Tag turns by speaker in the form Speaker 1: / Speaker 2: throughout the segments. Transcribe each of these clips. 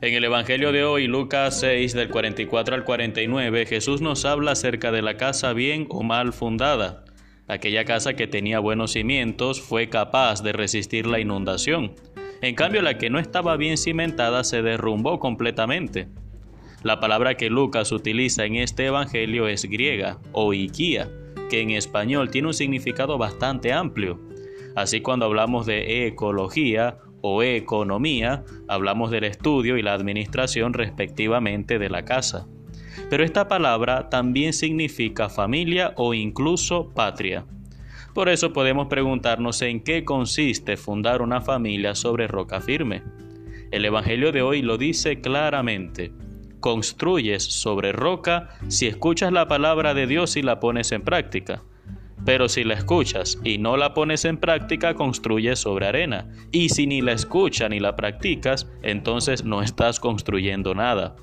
Speaker 1: En el Evangelio de hoy, Lucas 6, del 44 al 49, Jesús nos habla acerca de la casa bien o mal fundada. Aquella casa que tenía buenos cimientos fue capaz de resistir la inundación. En cambio, la que no estaba bien cimentada se derrumbó completamente. La palabra que Lucas utiliza en este Evangelio es griega o iquía, que en español tiene un significado bastante amplio. Así cuando hablamos de ecología o economía, hablamos del estudio y la administración respectivamente de la casa. Pero esta palabra también significa familia o incluso patria. Por eso podemos preguntarnos en qué consiste fundar una familia sobre roca firme. El Evangelio de hoy lo dice claramente. Construyes sobre roca si escuchas la palabra de Dios y la pones en práctica. Pero si la escuchas y no la pones en práctica, construyes sobre arena. Y si ni la escuchas ni la practicas, entonces no estás construyendo nada.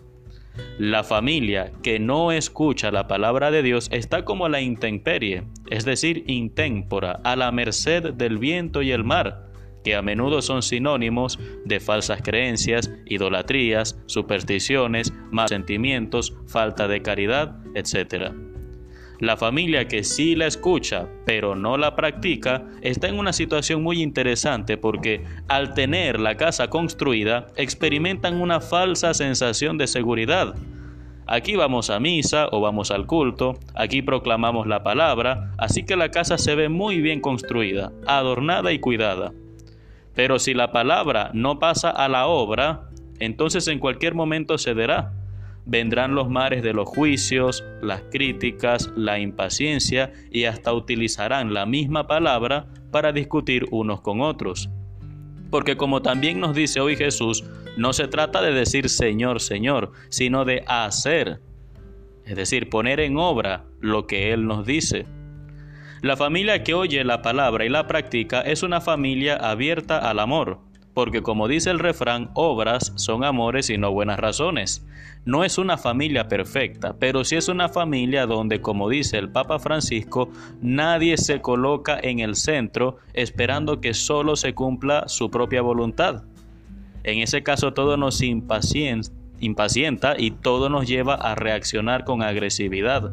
Speaker 1: La familia que no escucha la palabra de Dios está como la intemperie, es decir, intémpora, a la merced del viento y el mar, que a menudo son sinónimos de falsas creencias, idolatrías, supersticiones, malos sentimientos, falta de caridad, etc. La familia que sí la escucha, pero no la practica, está en una situación muy interesante porque al tener la casa construida, experimentan una falsa sensación de seguridad. Aquí vamos a misa o vamos al culto, aquí proclamamos la palabra, así que la casa se ve muy bien construida, adornada y cuidada. Pero si la palabra no pasa a la obra, entonces en cualquier momento cederá vendrán los mares de los juicios, las críticas, la impaciencia y hasta utilizarán la misma palabra para discutir unos con otros. Porque como también nos dice hoy Jesús, no se trata de decir Señor, Señor, sino de hacer, es decir, poner en obra lo que Él nos dice. La familia que oye la palabra y la practica es una familia abierta al amor, porque como dice el refrán, obras son amores y no buenas razones. No es una familia perfecta, pero sí es una familia donde, como dice el Papa Francisco, nadie se coloca en el centro esperando que solo se cumpla su propia voluntad. En ese caso todo nos impacienta y todo nos lleva a reaccionar con agresividad.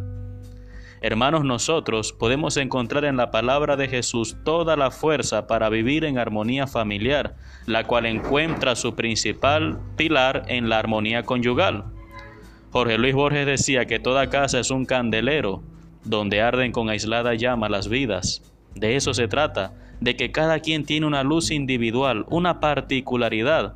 Speaker 1: Hermanos, nosotros podemos encontrar en la palabra de Jesús toda la fuerza para vivir en armonía familiar, la cual encuentra su principal pilar en la armonía conyugal. Jorge Luis Borges decía que toda casa es un candelero donde arden con aislada llama las vidas. De eso se trata, de que cada quien tiene una luz individual, una particularidad,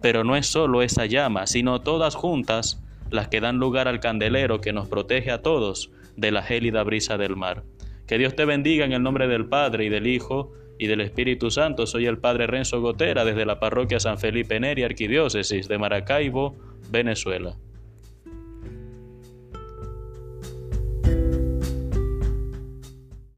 Speaker 1: pero no es solo esa llama, sino todas juntas las que dan lugar al candelero que nos protege a todos de la gélida brisa del mar. Que Dios te bendiga en el nombre del Padre y del Hijo y del Espíritu Santo. Soy el Padre Renzo Gotera desde la parroquia San Felipe Neri, Arquidiócesis de Maracaibo, Venezuela.